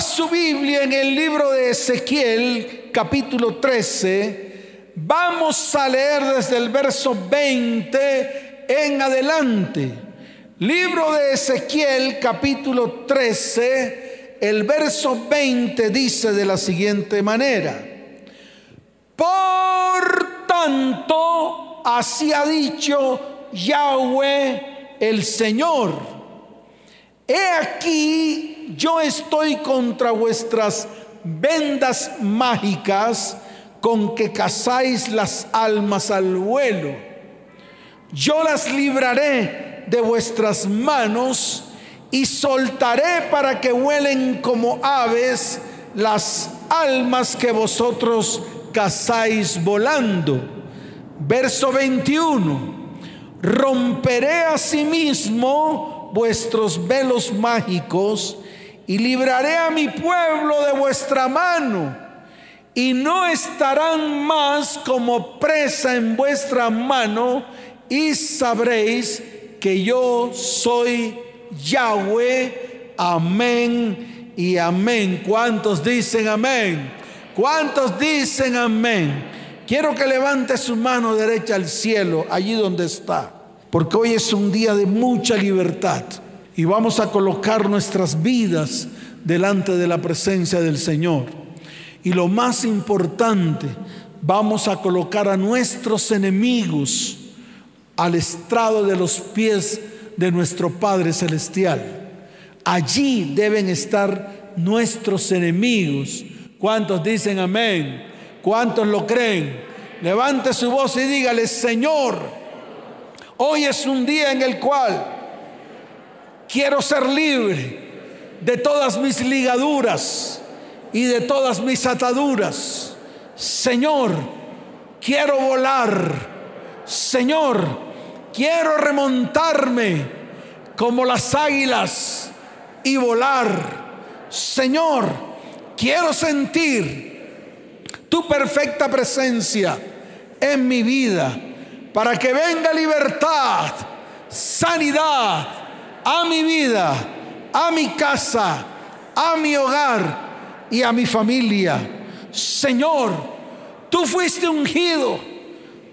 Su Biblia en el libro de Ezequiel, capítulo 13. Vamos a leer desde el verso 20 en adelante. Libro de Ezequiel, capítulo 13, el verso 20 dice de la siguiente manera. Por tanto, así ha dicho Yahweh el Señor He aquí, yo estoy contra vuestras vendas mágicas con que cazáis las almas al vuelo. Yo las libraré de vuestras manos y soltaré para que vuelen como aves las almas que vosotros cazáis volando. Verso 21. Romperé asimismo vuestros velos mágicos y libraré a mi pueblo de vuestra mano y no estarán más como presa en vuestra mano y sabréis que yo soy Yahweh. Amén y amén. ¿Cuántos dicen amén? ¿Cuántos dicen amén? Quiero que levante su mano derecha al cielo, allí donde está porque hoy es un día de mucha libertad y vamos a colocar nuestras vidas delante de la presencia del Señor. Y lo más importante, vamos a colocar a nuestros enemigos al estrado de los pies de nuestro Padre Celestial. Allí deben estar nuestros enemigos. ¿Cuántos dicen amén? ¿Cuántos lo creen? Levante su voz y dígale, Señor, Hoy es un día en el cual quiero ser libre de todas mis ligaduras y de todas mis ataduras. Señor, quiero volar. Señor, quiero remontarme como las águilas y volar. Señor, quiero sentir tu perfecta presencia en mi vida para que venga libertad, sanidad a mi vida, a mi casa, a mi hogar y a mi familia. Señor, tú fuiste ungido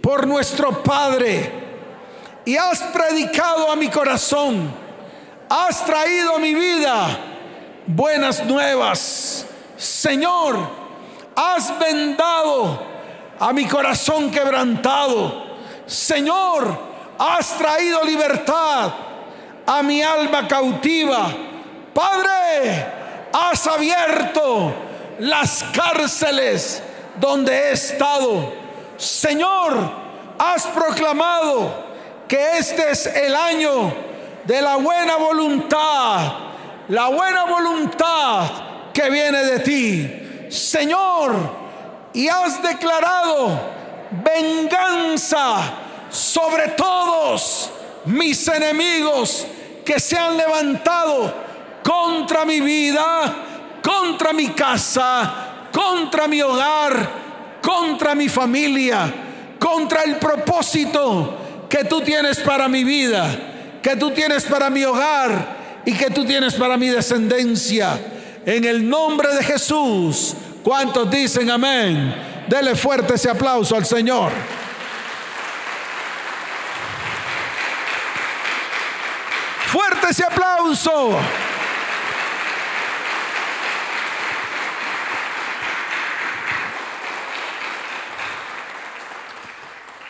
por nuestro Padre y has predicado a mi corazón, has traído a mi vida buenas nuevas. Señor, has vendado a mi corazón quebrantado Señor, has traído libertad a mi alma cautiva. Padre, has abierto las cárceles donde he estado. Señor, has proclamado que este es el año de la buena voluntad, la buena voluntad que viene de ti. Señor, y has declarado venganza sobre todos mis enemigos que se han levantado contra mi vida, contra mi casa, contra mi hogar, contra mi familia, contra el propósito que tú tienes para mi vida, que tú tienes para mi hogar y que tú tienes para mi descendencia. En el nombre de Jesús, ¿cuántos dicen amén? Dele fuerte ese aplauso al Señor. Ese aplauso.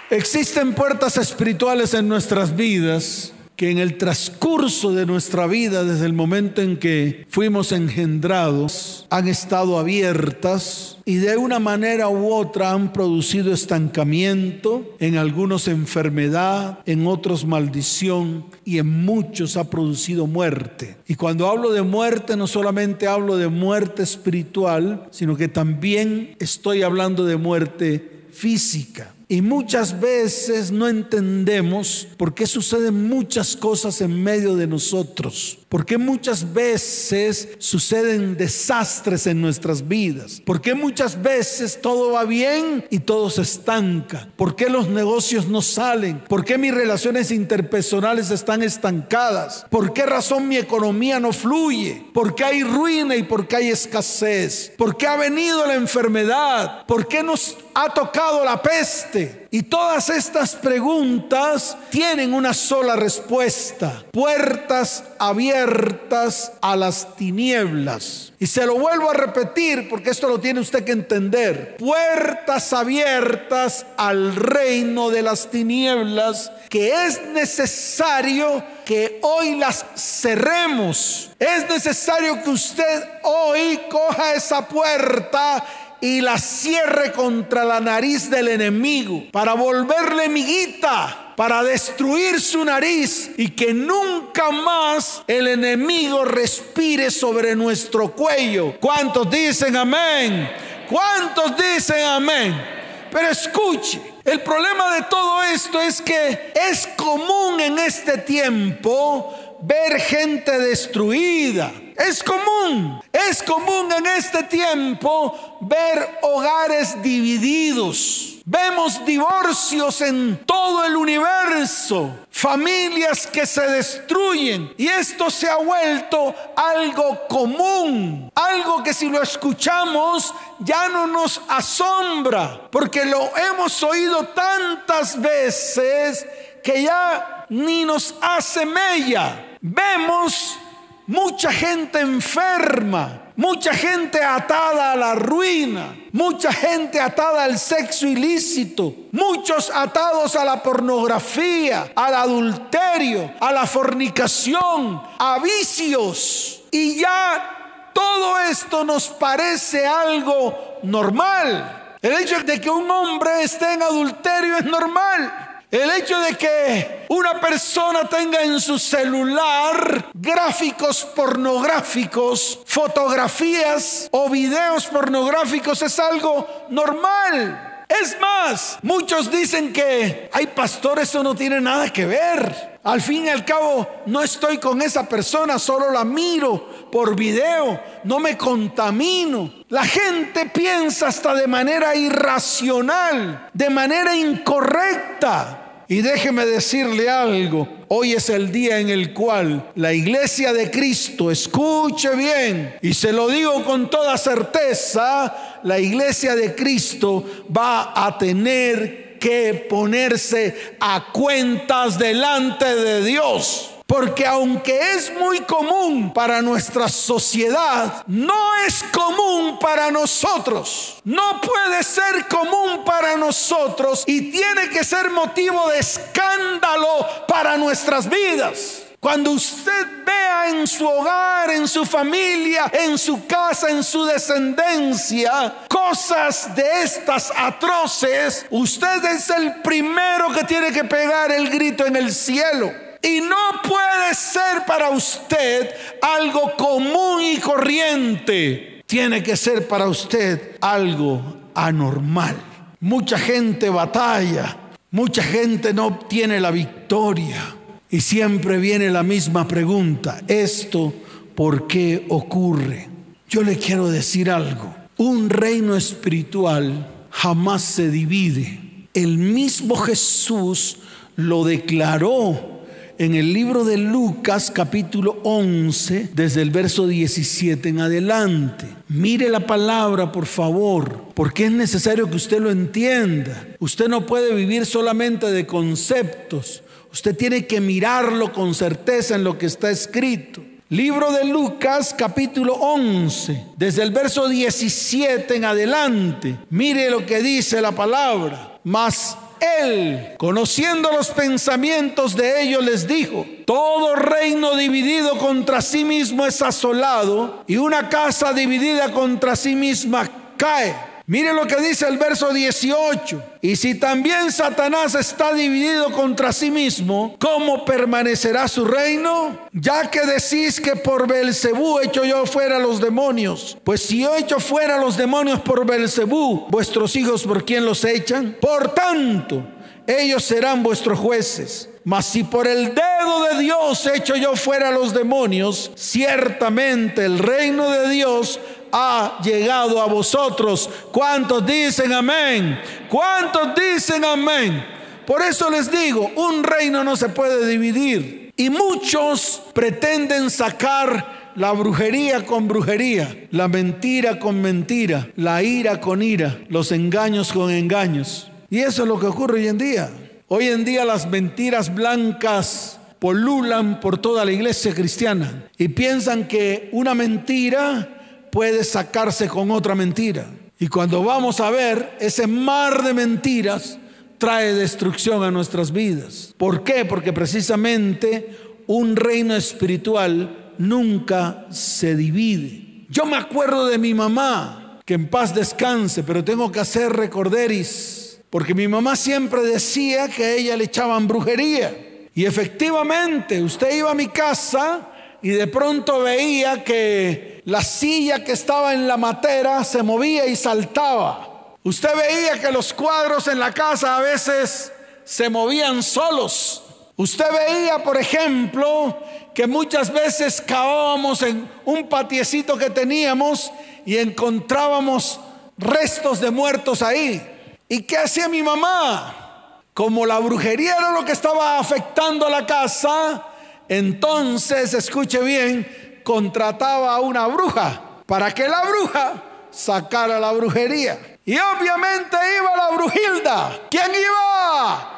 Existen puertas espirituales en nuestras vidas que en el transcurso de nuestra vida, desde el momento en que fuimos engendrados, han estado abiertas y de una manera u otra han producido estancamiento, en algunos enfermedad, en otros maldición y en muchos ha producido muerte. Y cuando hablo de muerte, no solamente hablo de muerte espiritual, sino que también estoy hablando de muerte física. Y muchas veces no entendemos por qué suceden muchas cosas en medio de nosotros. ¿Por qué muchas veces suceden desastres en nuestras vidas? ¿Por qué muchas veces todo va bien y todo se estanca? ¿Por qué los negocios no salen? ¿Por qué mis relaciones interpersonales están estancadas? ¿Por qué razón mi economía no fluye? ¿Por qué hay ruina y por qué hay escasez? ¿Por qué ha venido la enfermedad? ¿Por qué nos ha tocado la peste? Y todas estas preguntas tienen una sola respuesta. Puertas abiertas a las tinieblas. Y se lo vuelvo a repetir porque esto lo tiene usted que entender. Puertas abiertas al reino de las tinieblas que es necesario que hoy las cerremos. Es necesario que usted hoy coja esa puerta y la cierre contra la nariz del enemigo para volverle miguita, para destruir su nariz y que nunca más el enemigo respire sobre nuestro cuello. ¿Cuántos dicen amén? ¿Cuántos dicen amén? Pero escuche, el problema de todo esto es que es común en este tiempo ver gente destruida. Es común, es común en este tiempo ver hogares divididos. Vemos divorcios en todo el universo, familias que se destruyen y esto se ha vuelto algo común, algo que si lo escuchamos ya no nos asombra, porque lo hemos oído tantas veces que ya ni nos hace mella. Vemos mucha gente enferma, mucha gente atada a la ruina, mucha gente atada al sexo ilícito, muchos atados a la pornografía, al adulterio, a la fornicación, a vicios. Y ya todo esto nos parece algo normal. El hecho de que un hombre esté en adulterio es normal. El hecho de que una persona tenga en su celular gráficos pornográficos, fotografías o videos pornográficos es algo normal. Es más, muchos dicen que hay pastores, eso no tiene nada que ver. Al fin y al cabo, no estoy con esa persona, solo la miro por video, no me contamino. La gente piensa hasta de manera irracional, de manera incorrecta. Y déjeme decirle algo, hoy es el día en el cual la iglesia de Cristo, escuche bien, y se lo digo con toda certeza, la iglesia de Cristo va a tener que ponerse a cuentas delante de Dios. Porque aunque es muy común para nuestra sociedad, no es común para nosotros. No puede ser común para nosotros y tiene que ser motivo de escándalo para nuestras vidas. Cuando usted vea en su hogar, en su familia, en su casa, en su descendencia, cosas de estas atroces, usted es el primero que tiene que pegar el grito en el cielo. Y no puede ser para usted algo común y corriente. Tiene que ser para usted algo anormal. Mucha gente batalla, mucha gente no obtiene la victoria. Y siempre viene la misma pregunta, ¿esto por qué ocurre? Yo le quiero decir algo, un reino espiritual jamás se divide. El mismo Jesús lo declaró en el libro de Lucas capítulo 11, desde el verso 17 en adelante. Mire la palabra, por favor, porque es necesario que usted lo entienda. Usted no puede vivir solamente de conceptos. Usted tiene que mirarlo con certeza en lo que está escrito. Libro de Lucas capítulo 11, desde el verso 17 en adelante. Mire lo que dice la palabra. Mas él, conociendo los pensamientos de ellos, les dijo, todo reino dividido contra sí mismo es asolado y una casa dividida contra sí misma cae. Mire lo que dice el verso 18. Y si también Satanás está dividido contra sí mismo, ¿cómo permanecerá su reino? Ya que decís que por Belcebú hecho yo fuera los demonios. Pues si yo hecho fuera los demonios por Belcebú, vuestros hijos por quién los echan? Por tanto, ellos serán vuestros jueces. Mas si por el dedo de Dios echo yo fuera los demonios, ciertamente el reino de Dios ha llegado a vosotros. ¿Cuántos dicen amén? ¿Cuántos dicen amén? Por eso les digo, un reino no se puede dividir. Y muchos pretenden sacar la brujería con brujería, la mentira con mentira, la ira con ira, los engaños con engaños. Y eso es lo que ocurre hoy en día. Hoy en día las mentiras blancas polulan por toda la iglesia cristiana y piensan que una mentira puede sacarse con otra mentira. Y cuando vamos a ver ese mar de mentiras, trae destrucción a nuestras vidas. ¿Por qué? Porque precisamente un reino espiritual nunca se divide. Yo me acuerdo de mi mamá, que en paz descanse, pero tengo que hacer recorderis, porque mi mamá siempre decía que a ella le echaban brujería. Y efectivamente, usted iba a mi casa y de pronto veía que la silla que estaba en la matera se movía y saltaba. Usted veía que los cuadros en la casa a veces se movían solos. Usted veía, por ejemplo, que muchas veces cavábamos en un patiecito que teníamos y encontrábamos restos de muertos ahí. ¿Y qué hacía mi mamá? Como la brujería era lo que estaba afectando a la casa, entonces, escuche bien, contrataba a una bruja para que la bruja sacara la brujería. Y obviamente iba la brujilda. ¿Quién iba?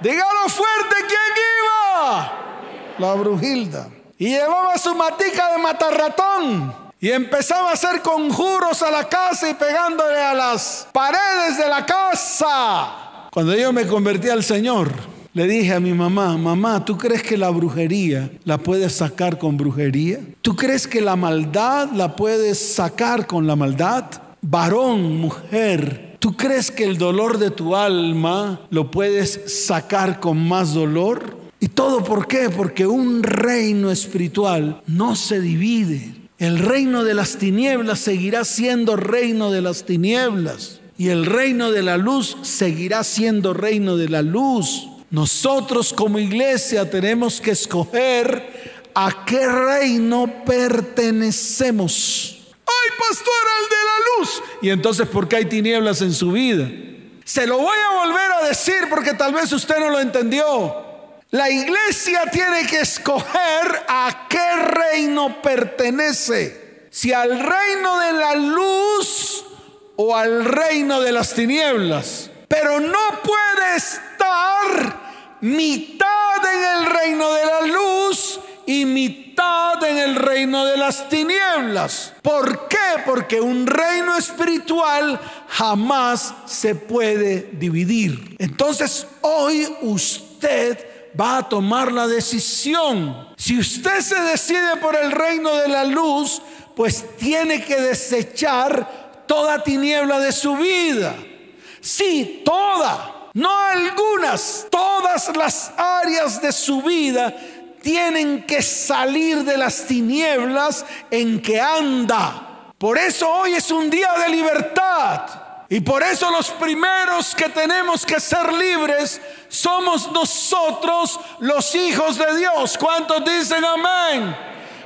Dígalo fuerte, ¿quién iba? La brujilda. Y llevaba su matica de matarratón. Y empezaba a hacer conjuros a la casa y pegándole a las paredes de la casa. Cuando yo me convertí al Señor, le dije a mi mamá, mamá, ¿tú crees que la brujería la puedes sacar con brujería? ¿Tú crees que la maldad la puedes sacar con la maldad? varón, mujer, ¿tú crees que el dolor de tu alma lo puedes sacar con más dolor? ¿Y todo por qué? Porque un reino espiritual no se divide. El reino de las tinieblas seguirá siendo reino de las tinieblas. Y el reino de la luz seguirá siendo reino de la luz. Nosotros como iglesia tenemos que escoger a qué reino pertenecemos. ¡Ay, pastor, al de la luz! Y entonces, ¿por qué hay tinieblas en su vida? Se lo voy a volver a decir porque tal vez usted no lo entendió. La iglesia tiene que escoger a qué reino pertenece. Si al reino de la luz o al reino de las tinieblas. Pero no puede mitad en el reino de la luz y mitad en el reino de las tinieblas. ¿Por qué? Porque un reino espiritual jamás se puede dividir. Entonces hoy usted va a tomar la decisión. Si usted se decide por el reino de la luz, pues tiene que desechar toda tiniebla de su vida. Sí, toda, no algunas, todas las áreas de su vida tienen que salir de las tinieblas en que anda. Por eso hoy es un día de libertad. Y por eso los primeros que tenemos que ser libres somos nosotros los hijos de Dios. ¿Cuántos dicen amén?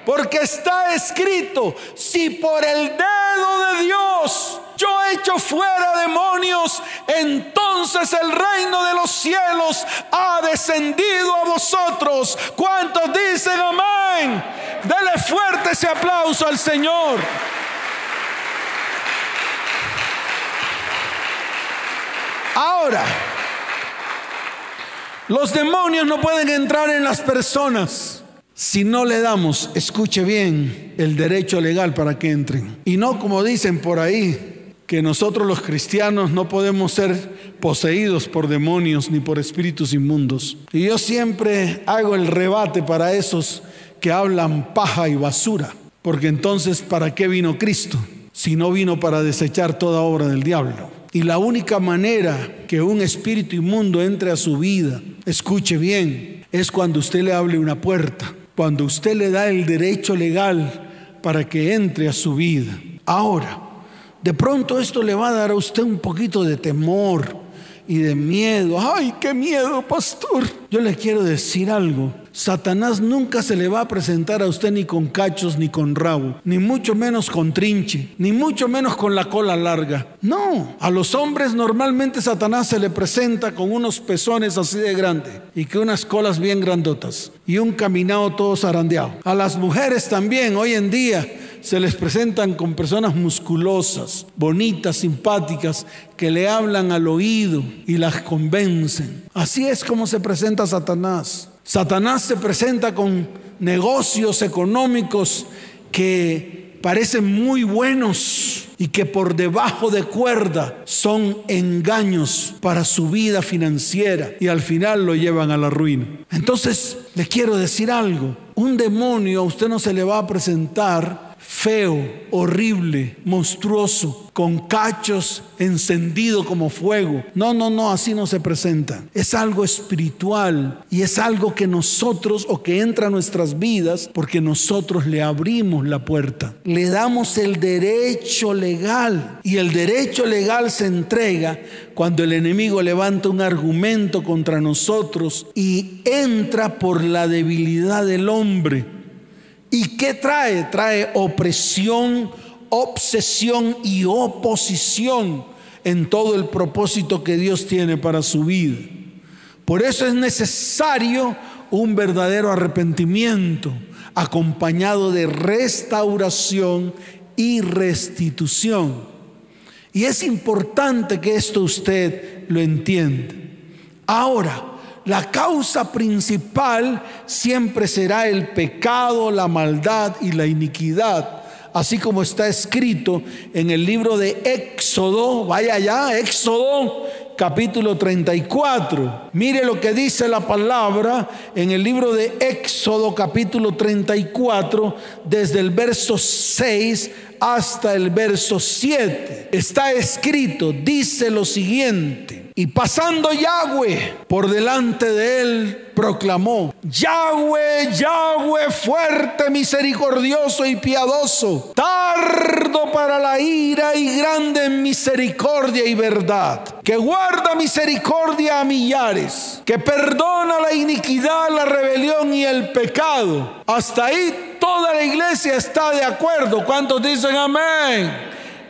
Porque está escrito, si por el dedo de Dios yo echo fuera demonios, entonces el reino de los cielos ha descendido a vosotros. ¿Cuántos dicen amén? Dele fuerte ese aplauso al Señor. Ahora, los demonios no pueden entrar en las personas si no le damos, escuche bien, el derecho legal para que entren. Y no como dicen por ahí, que nosotros los cristianos no podemos ser poseídos por demonios ni por espíritus inmundos. Y yo siempre hago el rebate para esos que hablan paja y basura, porque entonces ¿para qué vino Cristo? Si no vino para desechar toda obra del diablo. Y la única manera que un espíritu inmundo entre a su vida, escuche bien, es cuando usted le hable una puerta, cuando usted le da el derecho legal para que entre a su vida. Ahora, de pronto esto le va a dar a usted un poquito de temor y de miedo. ¡Ay, qué miedo, pastor! Yo le quiero decir algo. Satanás nunca se le va a presentar a usted ni con cachos ni con rabo, ni mucho menos con trinche, ni mucho menos con la cola larga. No, a los hombres normalmente Satanás se le presenta con unos pezones así de grande y que unas colas bien grandotas y un caminado todo zarandeado. A las mujeres también hoy en día se les presentan con personas musculosas, bonitas, simpáticas, que le hablan al oído y las convencen. Así es como se presenta Satanás. Satanás se presenta con negocios económicos que parecen muy buenos y que por debajo de cuerda son engaños para su vida financiera y al final lo llevan a la ruina. Entonces, le quiero decir algo, un demonio a usted no se le va a presentar feo, horrible, monstruoso, con cachos encendido como fuego. No, no, no, así no se presenta. Es algo espiritual y es algo que nosotros o que entra a nuestras vidas porque nosotros le abrimos la puerta. Le damos el derecho legal y el derecho legal se entrega cuando el enemigo levanta un argumento contra nosotros y entra por la debilidad del hombre ¿Y qué trae? Trae opresión, obsesión y oposición en todo el propósito que Dios tiene para su vida. Por eso es necesario un verdadero arrepentimiento acompañado de restauración y restitución. Y es importante que esto usted lo entienda. Ahora, la causa principal siempre será el pecado, la maldad y la iniquidad, así como está escrito en el libro de Éxodo, vaya allá, Éxodo capítulo 34. Mire lo que dice la palabra en el libro de Éxodo capítulo 34, desde el verso 6 hasta el verso 7. Está escrito, dice lo siguiente. Y pasando Yahweh por delante de él, proclamó, Yahweh, Yahweh, fuerte, misericordioso y piadoso, tardo para la ira y grande en misericordia y verdad, que guarda misericordia a millares, que perdona la iniquidad, la rebelión y el pecado. Hasta ahí toda la iglesia está de acuerdo. ¿Cuántos dicen amén?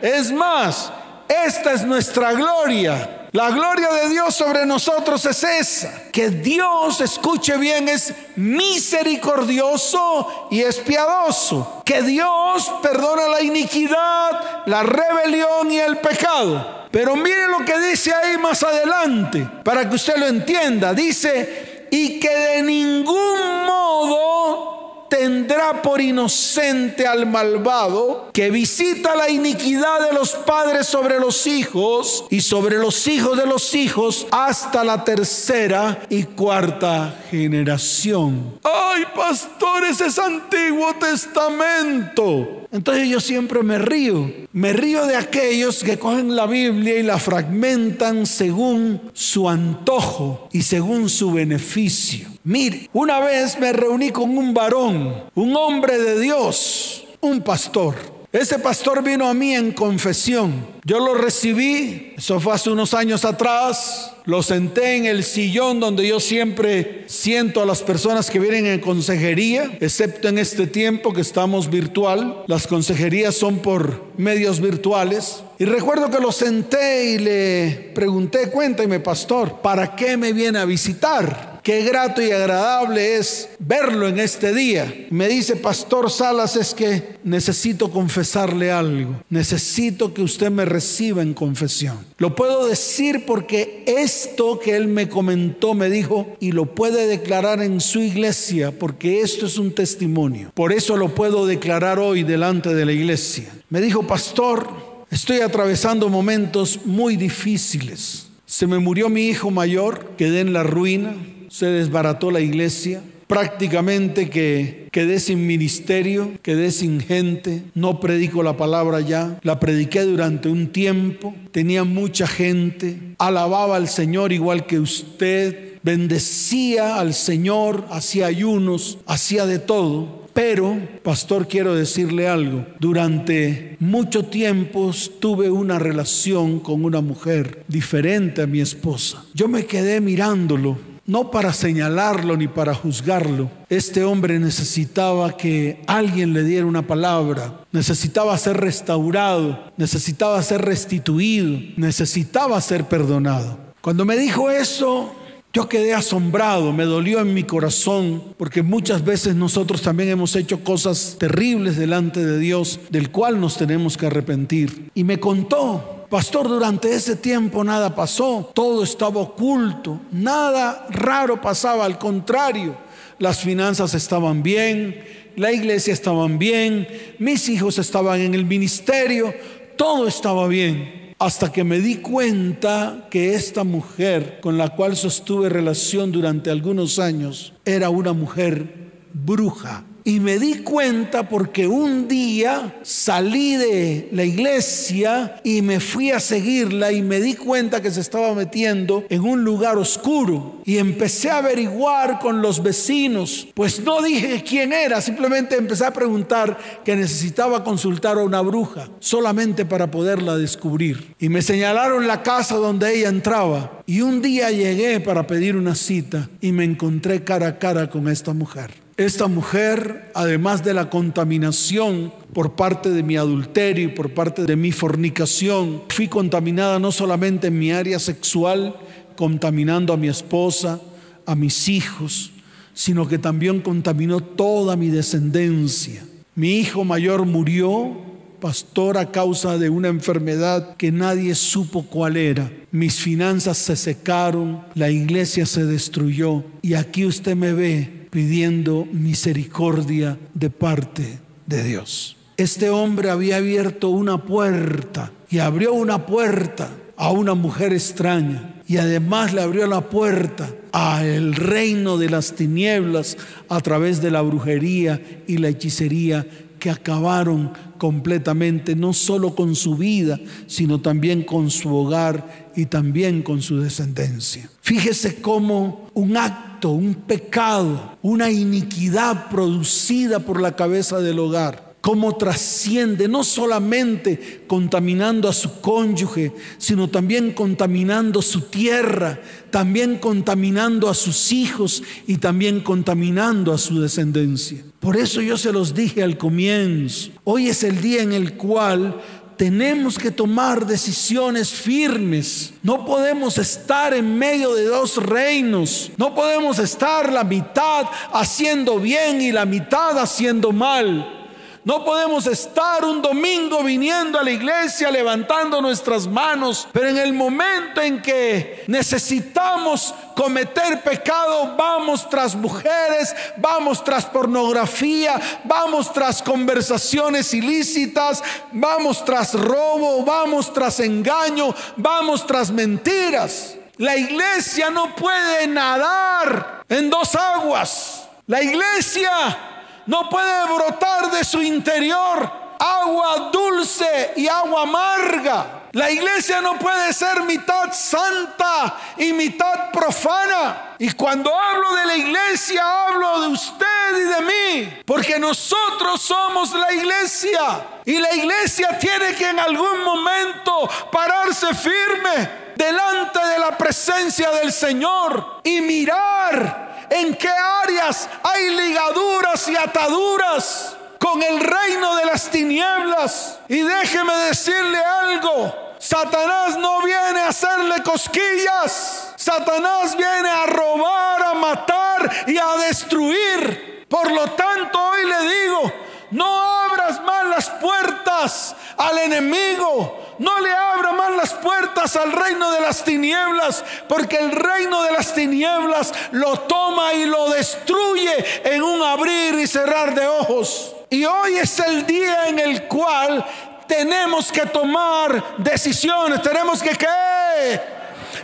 Es más, esta es nuestra gloria la gloria de Dios sobre nosotros es esa, que Dios, escuche bien, es misericordioso y es piadoso, que Dios perdona la iniquidad, la rebelión y el pecado. Pero mire lo que dice ahí más adelante, para que usted lo entienda. Dice, y que de ningún modo tendrá por inocente al malvado que visita la iniquidad de los padres sobre los hijos y sobre los hijos de los hijos hasta la tercera y cuarta generación. Ay, pastores, es Antiguo Testamento. Entonces yo siempre me río. Me río de aquellos que cogen la Biblia y la fragmentan según su antojo y según su beneficio. Mire, una vez me reuní con un varón, un hombre de Dios, un pastor. Ese pastor vino a mí en confesión. Yo lo recibí, eso fue hace unos años atrás. Lo senté en el sillón donde yo siempre siento a las personas que vienen en consejería, excepto en este tiempo que estamos virtual. Las consejerías son por medios virtuales. Y recuerdo que lo senté y le pregunté, cuéntame, pastor, ¿para qué me viene a visitar? Qué grato y agradable es verlo en este día. Me dice, Pastor Salas, es que necesito confesarle algo. Necesito que usted me reciba en confesión. Lo puedo decir porque esto que él me comentó me dijo y lo puede declarar en su iglesia porque esto es un testimonio. Por eso lo puedo declarar hoy delante de la iglesia. Me dijo, Pastor, estoy atravesando momentos muy difíciles. Se me murió mi hijo mayor, quedé en la ruina se desbarató la iglesia, prácticamente que quedé sin ministerio, quedé sin gente, no predico la palabra ya, la prediqué durante un tiempo, tenía mucha gente, alababa al Señor igual que usted, bendecía al Señor, hacía ayunos, hacía de todo. Pero, pastor, quiero decirle algo. Durante mucho tiempo tuve una relación con una mujer diferente a mi esposa. Yo me quedé mirándolo no para señalarlo ni para juzgarlo. Este hombre necesitaba que alguien le diera una palabra, necesitaba ser restaurado, necesitaba ser restituido, necesitaba ser perdonado. Cuando me dijo eso, yo quedé asombrado, me dolió en mi corazón, porque muchas veces nosotros también hemos hecho cosas terribles delante de Dios, del cual nos tenemos que arrepentir. Y me contó Pastor, durante ese tiempo nada pasó, todo estaba oculto, nada raro pasaba, al contrario, las finanzas estaban bien, la iglesia estaba bien, mis hijos estaban en el ministerio, todo estaba bien. Hasta que me di cuenta que esta mujer con la cual sostuve relación durante algunos años era una mujer bruja y me di cuenta porque un día salí de la iglesia y me fui a seguirla y me di cuenta que se estaba metiendo en un lugar oscuro. Y empecé a averiguar con los vecinos. Pues no dije quién era, simplemente empecé a preguntar que necesitaba consultar a una bruja, solamente para poderla descubrir. Y me señalaron la casa donde ella entraba. Y un día llegué para pedir una cita y me encontré cara a cara con esta mujer. Esta mujer, además de la contaminación por parte de mi adulterio y por parte de mi fornicación, fui contaminada no solamente en mi área sexual, contaminando a mi esposa, a mis hijos, sino que también contaminó toda mi descendencia. Mi hijo mayor murió, pastor, a causa de una enfermedad que nadie supo cuál era. Mis finanzas se secaron, la iglesia se destruyó y aquí usted me ve pidiendo misericordia de parte de Dios. Este hombre había abierto una puerta y abrió una puerta a una mujer extraña y además le abrió la puerta a el reino de las tinieblas a través de la brujería y la hechicería que acabaron completamente no solo con su vida, sino también con su hogar y también con su descendencia. Fíjese cómo un acto, un pecado, una iniquidad producida por la cabeza del hogar cómo trasciende, no solamente contaminando a su cónyuge, sino también contaminando su tierra, también contaminando a sus hijos y también contaminando a su descendencia. Por eso yo se los dije al comienzo, hoy es el día en el cual tenemos que tomar decisiones firmes. No podemos estar en medio de dos reinos. No podemos estar la mitad haciendo bien y la mitad haciendo mal. No podemos estar un domingo viniendo a la iglesia levantando nuestras manos, pero en el momento en que necesitamos cometer pecado, vamos tras mujeres, vamos tras pornografía, vamos tras conversaciones ilícitas, vamos tras robo, vamos tras engaño, vamos tras mentiras. La iglesia no puede nadar en dos aguas. La iglesia no puede brotar de su interior agua dulce y agua amarga. La iglesia no puede ser mitad santa y mitad profana. Y cuando hablo de la iglesia, hablo de usted y de mí. Porque nosotros somos la iglesia. Y la iglesia tiene que en algún momento pararse firme delante de la presencia del Señor y mirar en qué áreas hay ligaduras y ataduras con el reino de las tinieblas. Y déjeme decirle algo. Satanás no viene a hacerle cosquillas. Satanás viene a robar, a matar y a destruir. Por lo tanto, hoy le digo, no abras más las puertas al enemigo. No le abra más las puertas al reino de las tinieblas, porque el reino de las tinieblas lo toma y lo destruye en un abrir y cerrar de ojos. Y hoy es el día en el cual tenemos que tomar decisiones. Tenemos que qué?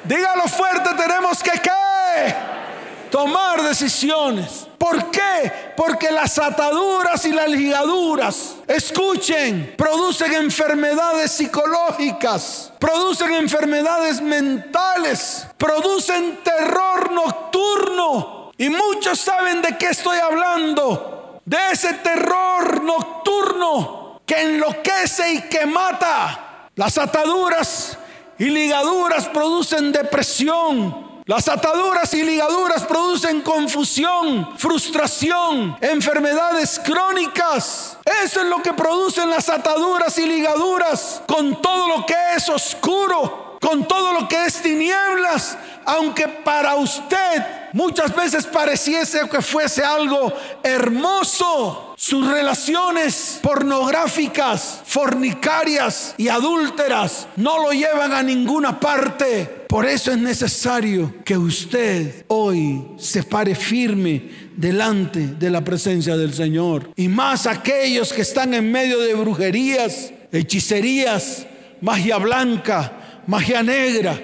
Dígalo fuerte, tenemos que qué? Tomar decisiones. ¿Por qué? Porque las ataduras y las ligaduras, escuchen, producen enfermedades psicológicas, producen enfermedades mentales, producen terror nocturno. Y muchos saben de qué estoy hablando. de ese terror nocturno que enloquece y que mata. Las ataduras y ligaduras producen depresión, las ataduras y ligaduras producen confusión, frustración, enfermedades crónicas. Eso es lo que producen las ataduras y ligaduras con todo lo que es oscuro, con todo lo que es tinieblas, aunque para usted muchas veces pareciese que fuese algo hermoso. Sus relaciones pornográficas, fornicarias y adúlteras no lo llevan a ninguna parte. Por eso es necesario que usted hoy se pare firme delante de la presencia del Señor. Y más aquellos que están en medio de brujerías, hechicerías, magia blanca, magia negra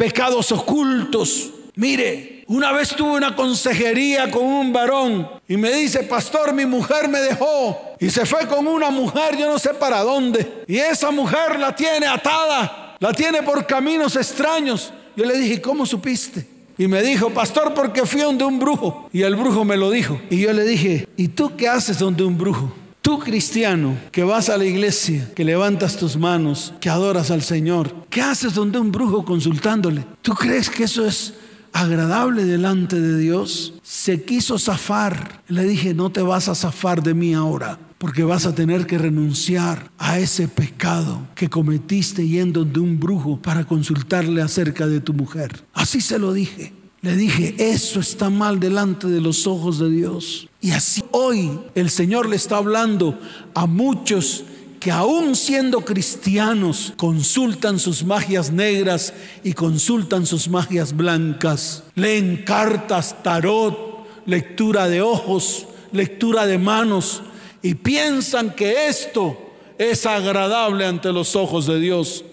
pecados ocultos. Mire, una vez tuve una consejería con un varón y me dice, pastor, mi mujer me dejó y se fue con una mujer, yo no sé para dónde. Y esa mujer la tiene atada, la tiene por caminos extraños. Yo le dije, ¿cómo supiste? Y me dijo, pastor, porque fui donde un brujo. Y el brujo me lo dijo. Y yo le dije, ¿y tú qué haces donde un brujo? Tú cristiano que vas a la iglesia, que levantas tus manos, que adoras al Señor, ¿qué haces donde un brujo consultándole? ¿Tú crees que eso es agradable delante de Dios? Se quiso zafar. Le dije, no te vas a zafar de mí ahora, porque vas a tener que renunciar a ese pecado que cometiste yendo de un brujo para consultarle acerca de tu mujer. Así se lo dije. Le dije, eso está mal delante de los ojos de Dios. Y así hoy el Señor le está hablando a muchos que aún siendo cristianos consultan sus magias negras y consultan sus magias blancas. Leen cartas, tarot, lectura de ojos, lectura de manos y piensan que esto es agradable ante los ojos de Dios.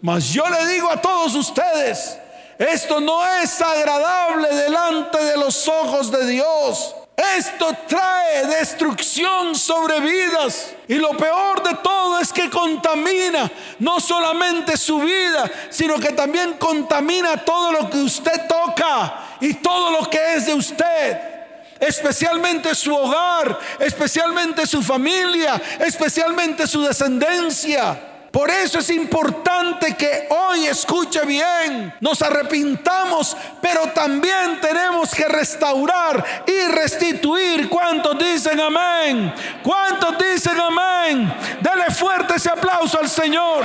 Mas yo le digo a todos ustedes, esto no es agradable delante de los ojos de Dios. Esto trae destrucción sobre vidas. Y lo peor de todo es que contamina no solamente su vida, sino que también contamina todo lo que usted toca y todo lo que es de usted. Especialmente su hogar, especialmente su familia, especialmente su descendencia. Por eso es importante que hoy escuche bien, nos arrepintamos, pero también tenemos que restaurar y restituir. ¿Cuántos dicen amén? ¿Cuántos dicen amén? Dele fuerte ese aplauso al Señor.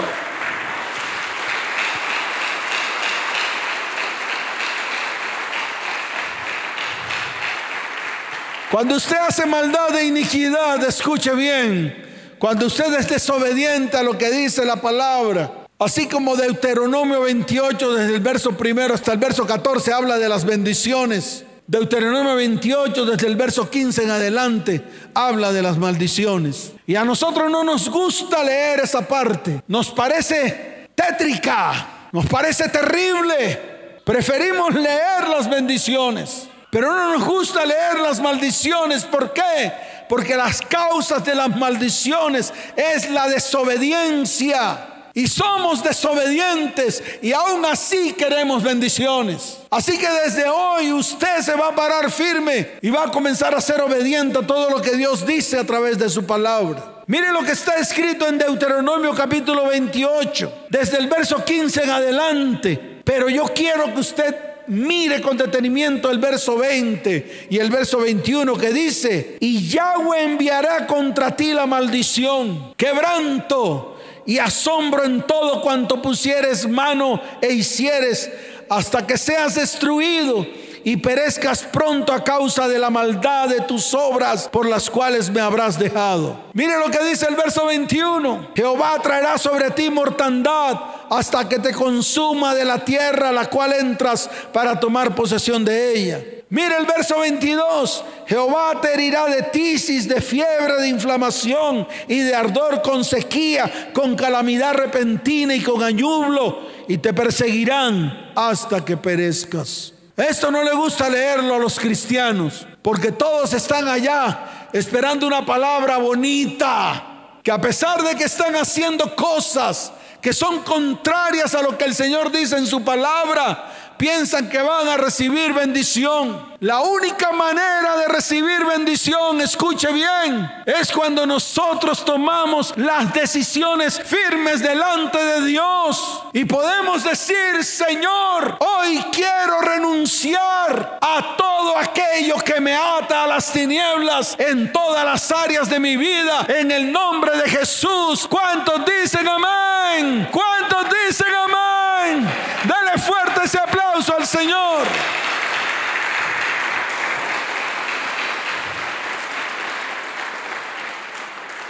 Cuando usted hace maldad e iniquidad, escuche bien, cuando usted es desobediente a lo que dice la palabra, así como Deuteronomio 28, desde el verso primero hasta el verso 14, habla de las bendiciones. Deuteronomio 28, desde el verso 15 en adelante, habla de las maldiciones. Y a nosotros no nos gusta leer esa parte. Nos parece tétrica, nos parece terrible. Preferimos leer las bendiciones. Pero no nos gusta leer las maldiciones. ¿Por qué? Porque las causas de las maldiciones es la desobediencia. Y somos desobedientes y aún así queremos bendiciones. Así que desde hoy usted se va a parar firme y va a comenzar a ser obediente a todo lo que Dios dice a través de su palabra. Mire lo que está escrito en Deuteronomio capítulo 28, desde el verso 15 en adelante. Pero yo quiero que usted mire con detenimiento el verso 20 y el verso 21 que dice, y Yahweh enviará contra ti la maldición, quebranto y asombro en todo cuanto pusieres mano e hicieres hasta que seas destruido y perezcas pronto a causa de la maldad de tus obras por las cuales me habrás dejado. Mire lo que dice el verso 21. Jehová traerá sobre ti mortandad hasta que te consuma de la tierra a la cual entras para tomar posesión de ella. Mire el verso 22. Jehová te herirá de tisis, de fiebre, de inflamación y de ardor con sequía, con calamidad repentina y con añublo, y te perseguirán hasta que perezcas. Esto no le gusta leerlo a los cristianos, porque todos están allá esperando una palabra bonita, que a pesar de que están haciendo cosas que son contrarias a lo que el Señor dice en su palabra, piensan que van a recibir bendición. La única manera de recibir bendición, escuche bien, es cuando nosotros tomamos las decisiones firmes delante de Dios y podemos decir, Señor, hoy quiero renunciar a todo aquello que me ata a las tinieblas en todas las áreas de mi vida, en el nombre de Jesús. ¿Cuántos dicen amén? ¿Cuántos dicen amén? Dale fuerte ese aplauso al Señor.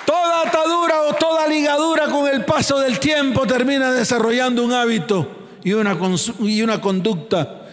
Toda atadura o toda ligadura con el paso del tiempo termina desarrollando un hábito y una, conducta.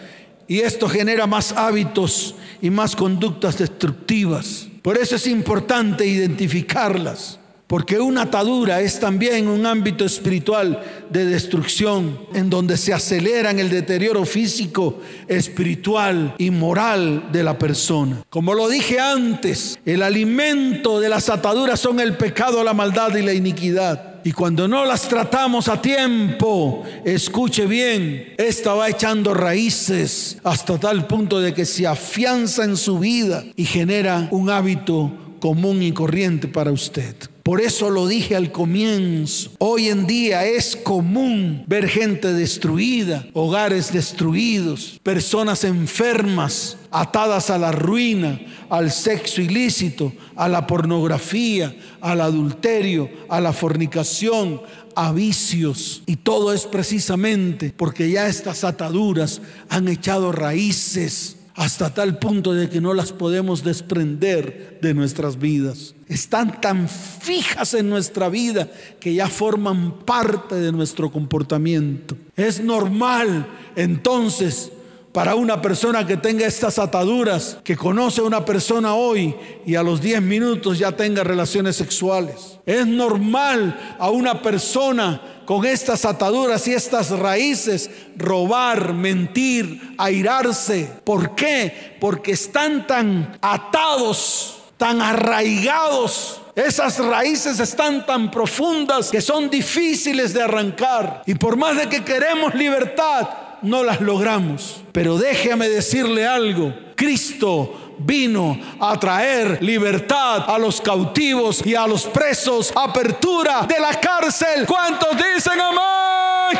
Y esto genera más hábitos y más conductas destructivas. Por eso es importante identificarlas. Porque una atadura es también un ámbito espiritual de destrucción, en donde se aceleran el deterioro físico, espiritual y moral de la persona. Como lo dije antes, el alimento de las ataduras son el pecado, la maldad y la iniquidad. Y cuando no las tratamos a tiempo, escuche bien, esta va echando raíces hasta tal punto de que se afianza en su vida y genera un hábito común y corriente para usted. Por eso lo dije al comienzo. Hoy en día es común ver gente destruida, hogares destruidos, personas enfermas, atadas a la ruina, al sexo ilícito, a la pornografía, al adulterio, a la fornicación, a vicios. Y todo es precisamente porque ya estas ataduras han echado raíces hasta tal punto de que no las podemos desprender de nuestras vidas. Están tan fijas en nuestra vida que ya forman parte de nuestro comportamiento. Es normal entonces para una persona que tenga estas ataduras, que conoce a una persona hoy y a los 10 minutos ya tenga relaciones sexuales. Es normal a una persona con estas ataduras y estas raíces robar, mentir, airarse. ¿Por qué? Porque están tan atados, tan arraigados esas raíces están tan profundas que son difíciles de arrancar. Y por más de que queremos libertad, no las logramos. Pero déjame decirle algo. Cristo vino a traer libertad a los cautivos y a los presos, apertura de la cárcel. ¿Cuántos dicen amén?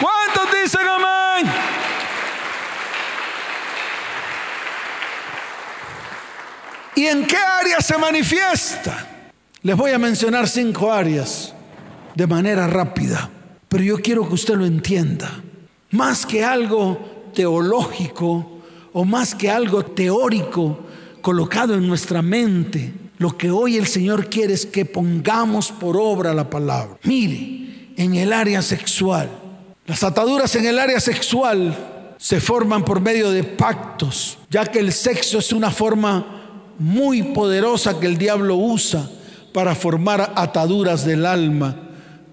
¿Cuántos dicen amén? ¿Y en qué área se manifiesta? Les voy a mencionar cinco áreas de manera rápida, pero yo quiero que usted lo entienda. Más que algo teológico o más que algo teórico colocado en nuestra mente, lo que hoy el Señor quiere es que pongamos por obra la palabra. Mire, en el área sexual, las ataduras en el área sexual se forman por medio de pactos, ya que el sexo es una forma muy poderosa que el diablo usa para formar ataduras del alma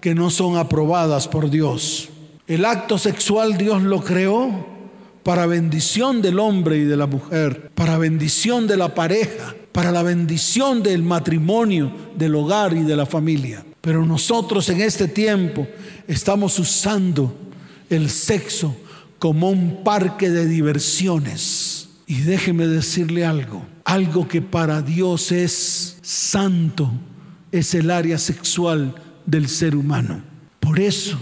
que no son aprobadas por Dios. El acto sexual Dios lo creó para bendición del hombre y de la mujer, para bendición de la pareja, para la bendición del matrimonio, del hogar y de la familia. Pero nosotros en este tiempo estamos usando el sexo como un parque de diversiones. Y déjeme decirle algo, algo que para Dios es santo, es el área sexual del ser humano. Por eso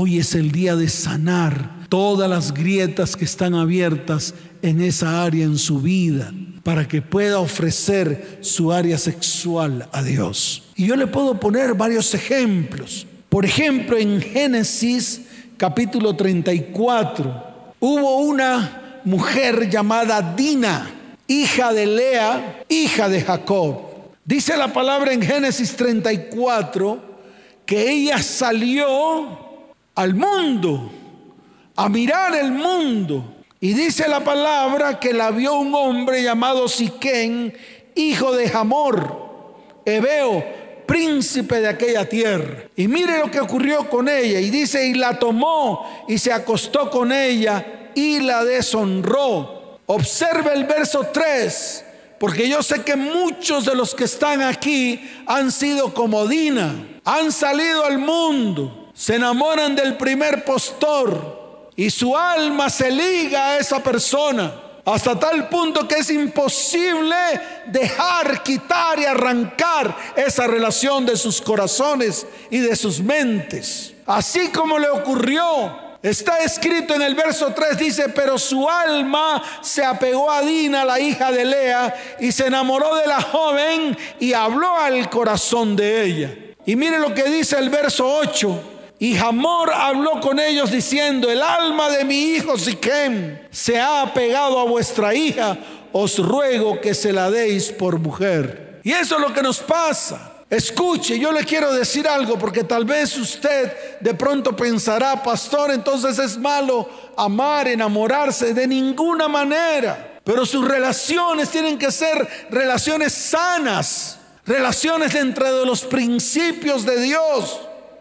Hoy es el día de sanar todas las grietas que están abiertas en esa área en su vida para que pueda ofrecer su área sexual a Dios. Y yo le puedo poner varios ejemplos. Por ejemplo, en Génesis capítulo 34 hubo una mujer llamada Dina, hija de Lea, hija de Jacob. Dice la palabra en Génesis 34 que ella salió al mundo, a mirar el mundo. Y dice la palabra que la vio un hombre llamado Siquén, hijo de Hamor, Ebeo, príncipe de aquella tierra. Y mire lo que ocurrió con ella. Y dice, y la tomó y se acostó con ella y la deshonró. Observe el verso 3, porque yo sé que muchos de los que están aquí han sido como Dina, han salido al mundo se enamoran del primer postor y su alma se liga a esa persona hasta tal punto que es imposible dejar, quitar y arrancar esa relación de sus corazones y de sus mentes. Así como le ocurrió Está escrito en el verso 3, dice, pero su alma se apegó a Dina, la hija de Lea, y se enamoró de la joven y habló al corazón de ella. Y mire lo que dice el verso 8. Y Hamor habló con ellos diciendo, el alma de mi hijo Siquem se ha apegado a vuestra hija, os ruego que se la deis por mujer. Y eso es lo que nos pasa. Escuche, yo le quiero decir algo porque tal vez usted de pronto pensará, pastor, entonces es malo amar, enamorarse de ninguna manera. Pero sus relaciones tienen que ser relaciones sanas, relaciones dentro de los principios de Dios,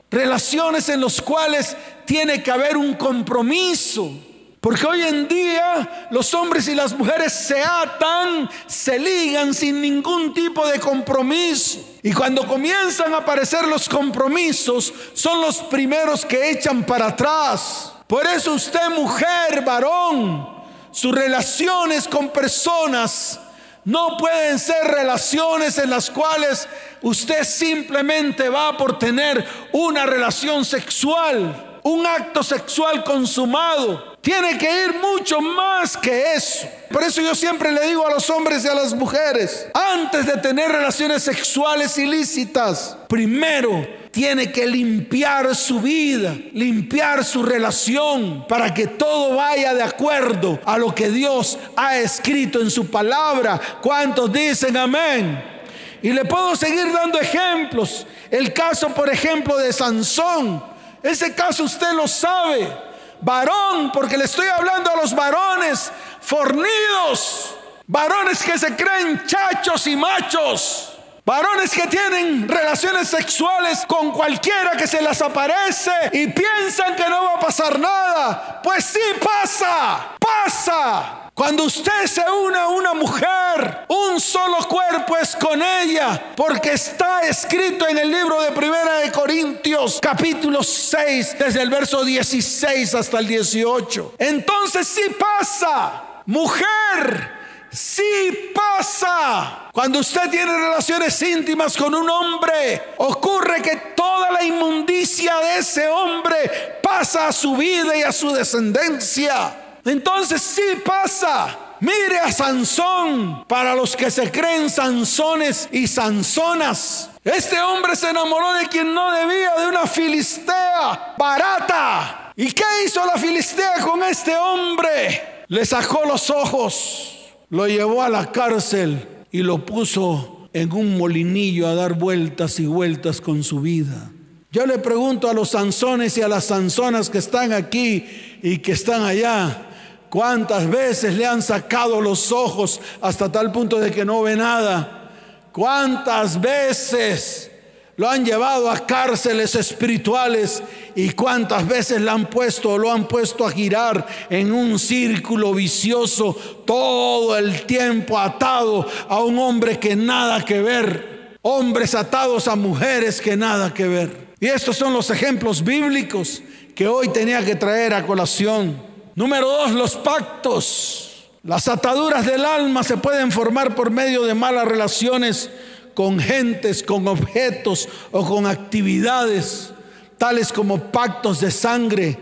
relaciones en los cuales tiene que haber un compromiso. Porque hoy en día los hombres y las mujeres se atan, se ligan sin ningún tipo de compromiso. Y cuando comienzan a aparecer los compromisos, son los primeros que echan para atrás. Por eso usted, mujer, varón, sus relaciones con personas no pueden ser relaciones en las cuales usted simplemente va por tener una relación sexual, un acto sexual consumado. Tiene que ir mucho más que eso. Por eso yo siempre le digo a los hombres y a las mujeres, antes de tener relaciones sexuales ilícitas, primero tiene que limpiar su vida, limpiar su relación para que todo vaya de acuerdo a lo que Dios ha escrito en su palabra. ¿Cuántos dicen amén? Y le puedo seguir dando ejemplos. El caso, por ejemplo, de Sansón. Ese caso usted lo sabe varón, porque le estoy hablando a los varones fornidos, varones que se creen chachos y machos. Varones que tienen relaciones sexuales con cualquiera que se les aparece y piensan que no va a pasar nada. Pues sí pasa, pasa. Cuando usted se une a una mujer, un solo cuerpo es con ella, porque está escrito en el libro de Primera de Corintios, capítulo 6, desde el verso 16 hasta el 18. Entonces sí pasa, mujer, sí pasa. Cuando usted tiene relaciones íntimas con un hombre, ocurre que toda la inmundicia de ese hombre pasa a su vida y a su descendencia. Entonces sí pasa. Mire a Sansón, para los que se creen Sansones y Sansonas. Este hombre se enamoró de quien no debía, de una filistea barata. ¿Y qué hizo la filistea con este hombre? Le sacó los ojos, lo llevó a la cárcel y lo puso en un molinillo a dar vueltas y vueltas con su vida. Yo le pregunto a los Sansones y a las Sansonas que están aquí y que están allá, ¿Cuántas veces le han sacado los ojos hasta tal punto de que no ve nada? ¿Cuántas veces lo han llevado a cárceles espirituales y cuántas veces le han puesto lo han puesto a girar en un círculo vicioso todo el tiempo atado a un hombre que nada que ver, hombres atados a mujeres que nada que ver. Y estos son los ejemplos bíblicos que hoy tenía que traer a colación. Número dos, los pactos. Las ataduras del alma se pueden formar por medio de malas relaciones con gentes, con objetos o con actividades, tales como pactos de sangre,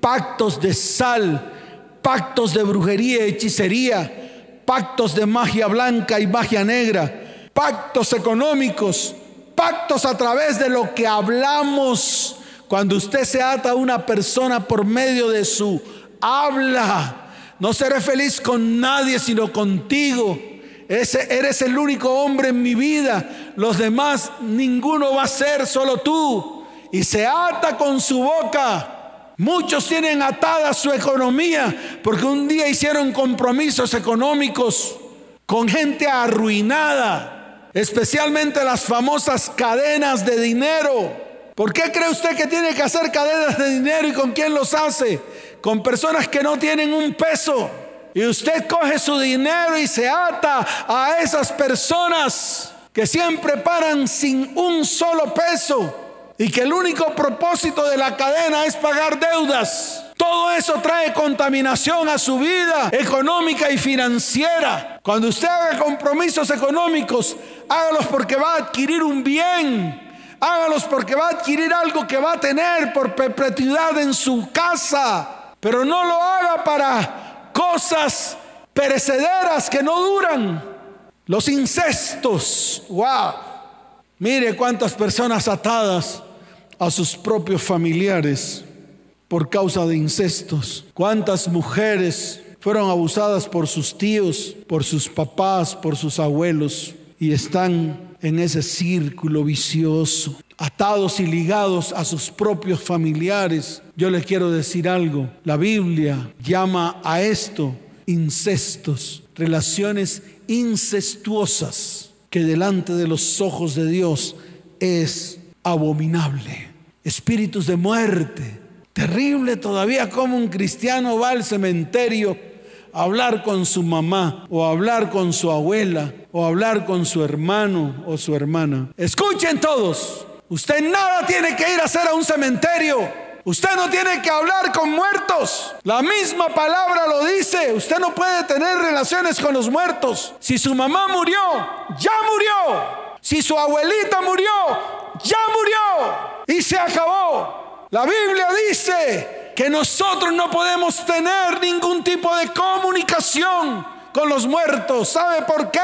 pactos de sal, pactos de brujería y hechicería, pactos de magia blanca y magia negra, pactos económicos, pactos a través de lo que hablamos. Cuando usted se ata a una persona por medio de su habla. No seré feliz con nadie sino contigo. Ese, eres el único hombre en mi vida. Los demás, ninguno va a ser, solo tú. Y se ata con su boca. Muchos tienen atada su economía porque un día hicieron compromisos económicos con gente arruinada, especialmente las famosas cadenas de dinero. ¿Por qué cree usted que tiene que hacer cadenas de dinero y con quién los hace? con personas que no tienen un peso. Y usted coge su dinero y se ata a esas personas que siempre paran sin un solo peso y que el único propósito de la cadena es pagar deudas. Todo eso trae contaminación a su vida económica y financiera. Cuando usted haga compromisos económicos, hágalos porque va a adquirir un bien. Hágalos porque va a adquirir algo que va a tener por perpetuidad en su casa. Pero no lo haga para cosas perecederas que no duran. Los incestos. Wow. Mire cuántas personas atadas a sus propios familiares por causa de incestos. Cuántas mujeres fueron abusadas por sus tíos, por sus papás, por sus abuelos y están en ese círculo vicioso, atados y ligados a sus propios familiares. Yo les quiero decir algo, la Biblia llama a esto incestos, relaciones incestuosas, que delante de los ojos de Dios es abominable. Espíritus de muerte, terrible todavía como un cristiano va al cementerio a hablar con su mamá o a hablar con su abuela o a hablar con su hermano o su hermana. Escuchen todos, usted nada tiene que ir a hacer a un cementerio. Usted no tiene que hablar con muertos. La misma palabra lo dice. Usted no puede tener relaciones con los muertos. Si su mamá murió, ya murió. Si su abuelita murió, ya murió. Y se acabó. La Biblia dice que nosotros no podemos tener ningún tipo de comunicación con los muertos. ¿Sabe por qué?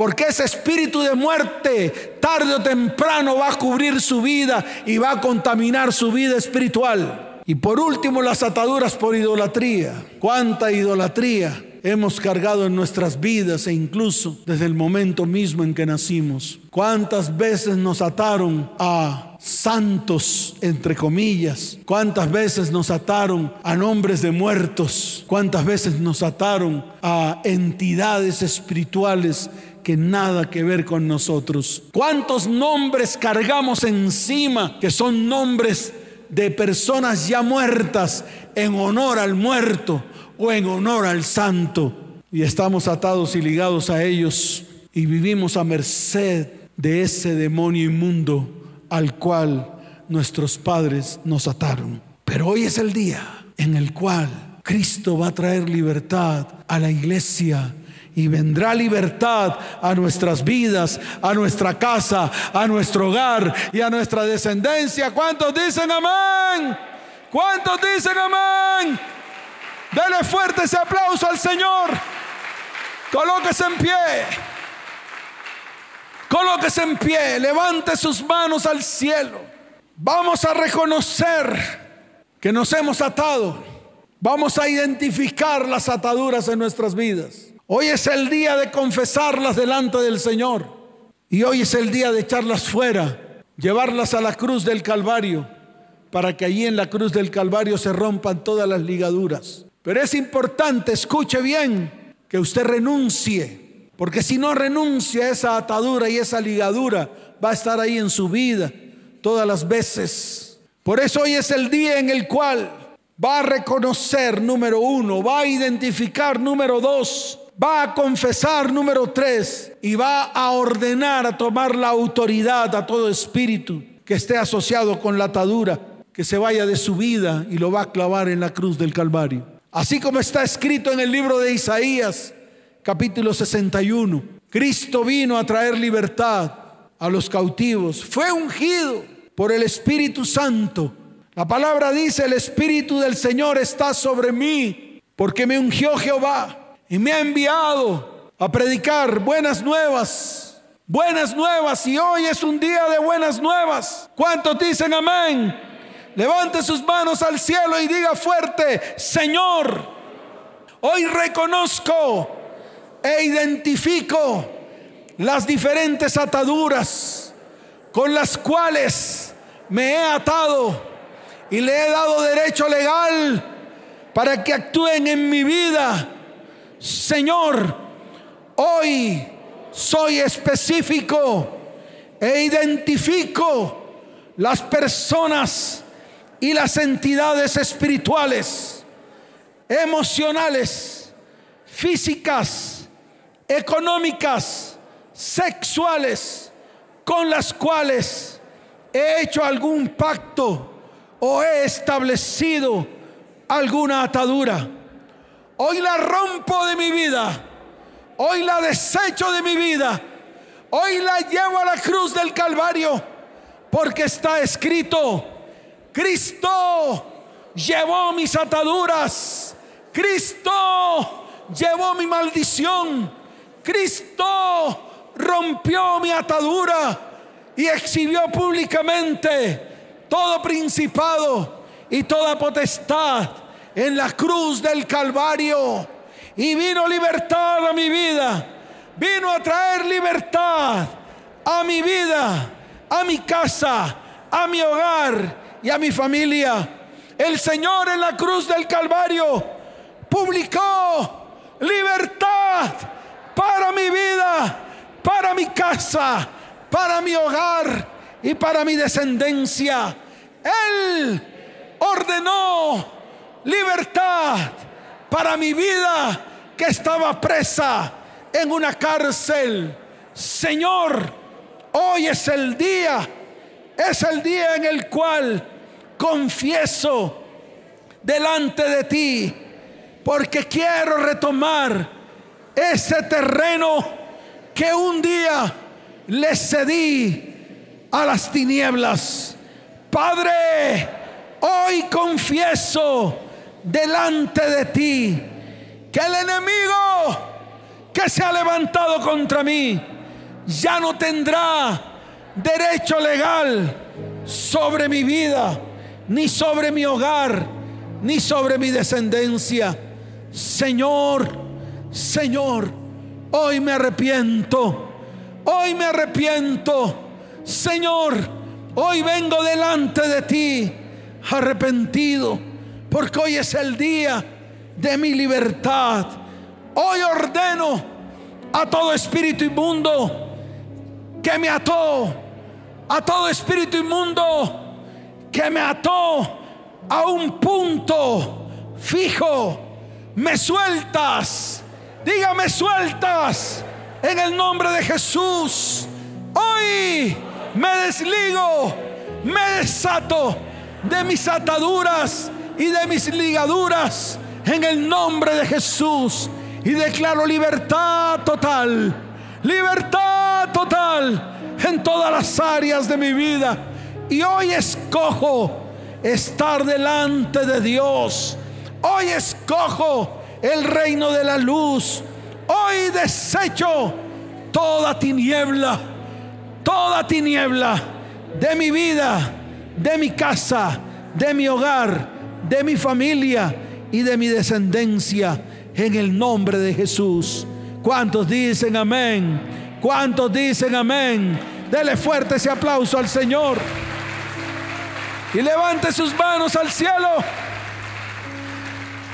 Porque ese espíritu de muerte tarde o temprano va a cubrir su vida y va a contaminar su vida espiritual. Y por último, las ataduras por idolatría. ¿Cuánta idolatría hemos cargado en nuestras vidas e incluso desde el momento mismo en que nacimos? ¿Cuántas veces nos ataron a santos, entre comillas. ¿Cuántas veces nos ataron a nombres de muertos? ¿Cuántas veces nos ataron a entidades espirituales que nada que ver con nosotros. ¿Cuántos nombres cargamos encima que son nombres de personas ya muertas en honor al muerto o en honor al santo? Y estamos atados y ligados a ellos y vivimos a merced de ese demonio inmundo al cual nuestros padres nos ataron. Pero hoy es el día en el cual Cristo va a traer libertad a la iglesia y vendrá libertad a nuestras vidas, a nuestra casa, a nuestro hogar y a nuestra descendencia. ¿Cuántos dicen amén? ¿Cuántos dicen amén? Dele fuerte ese aplauso al Señor. Colóquese en pie. Colóquese en pie. Levante sus manos al cielo. Vamos a reconocer que nos hemos atado. Vamos a identificar las ataduras en nuestras vidas. Hoy es el día de confesarlas delante del Señor. Y hoy es el día de echarlas fuera, llevarlas a la cruz del Calvario, para que allí en la cruz del Calvario se rompan todas las ligaduras. Pero es importante, escuche bien, que usted renuncie, porque si no renuncia a esa atadura y esa ligadura, va a estar ahí en su vida todas las veces. Por eso hoy es el día en el cual va a reconocer, número uno, va a identificar, número dos, va a confesar número tres y va a ordenar a tomar la autoridad a todo espíritu que esté asociado con la atadura, que se vaya de su vida y lo va a clavar en la cruz del Calvario. Así como está escrito en el libro de Isaías, capítulo 61, Cristo vino a traer libertad a los cautivos, fue ungido por el Espíritu Santo. La palabra dice, el Espíritu del Señor está sobre mí, porque me ungió Jehová y me ha enviado a predicar buenas nuevas. Buenas nuevas y hoy es un día de buenas nuevas. ¿Cuántos dicen amén? Levante sus manos al cielo y diga fuerte, Señor, hoy reconozco e identifico las diferentes ataduras con las cuales me he atado y le he dado derecho legal para que actúen en mi vida Señor, hoy soy específico e identifico las personas y las entidades espirituales, emocionales, físicas, económicas, sexuales, con las cuales he hecho algún pacto o he establecido alguna atadura. Hoy la rompo de mi vida. Hoy la desecho de mi vida. Hoy la llevo a la cruz del Calvario. Porque está escrito, Cristo llevó mis ataduras. Cristo llevó mi maldición. Cristo rompió mi atadura y exhibió públicamente todo principado y toda potestad en la cruz del Calvario. Y vino libertad a mi vida. Vino a traer libertad a mi vida, a mi casa, a mi hogar y a mi familia. El Señor en la cruz del Calvario publicó libertad para mi vida, para mi casa, para mi hogar y para mi descendencia. Él ordenó libertad para mi vida que estaba presa en una cárcel. Señor, hoy es el día, es el día en el cual confieso delante de ti, porque quiero retomar ese terreno que un día le cedí a las tinieblas. Padre, hoy confieso delante de ti que el enemigo que se ha levantado contra mí ya no tendrá derecho legal sobre mi vida, ni sobre mi hogar, ni sobre mi descendencia. Señor, Señor, hoy me arrepiento, hoy me arrepiento. Señor, Hoy vengo delante de ti arrepentido, porque hoy es el día de mi libertad. Hoy ordeno a todo espíritu inmundo que me ató, a todo espíritu inmundo que me ató a un punto fijo. Me sueltas, dígame sueltas en el nombre de Jesús. Hoy me desligo, me desato de mis ataduras y de mis ligaduras en el nombre de Jesús y declaro libertad total, libertad total en todas las áreas de mi vida. Y hoy escojo estar delante de Dios. Hoy escojo el reino de la luz. Hoy desecho toda tiniebla toda tiniebla de mi vida, de mi casa, de mi hogar, de mi familia y de mi descendencia en el nombre de Jesús. ¿Cuántos dicen amén? ¿Cuántos dicen amén? Dele fuerte ese aplauso al Señor. Y levante sus manos al cielo.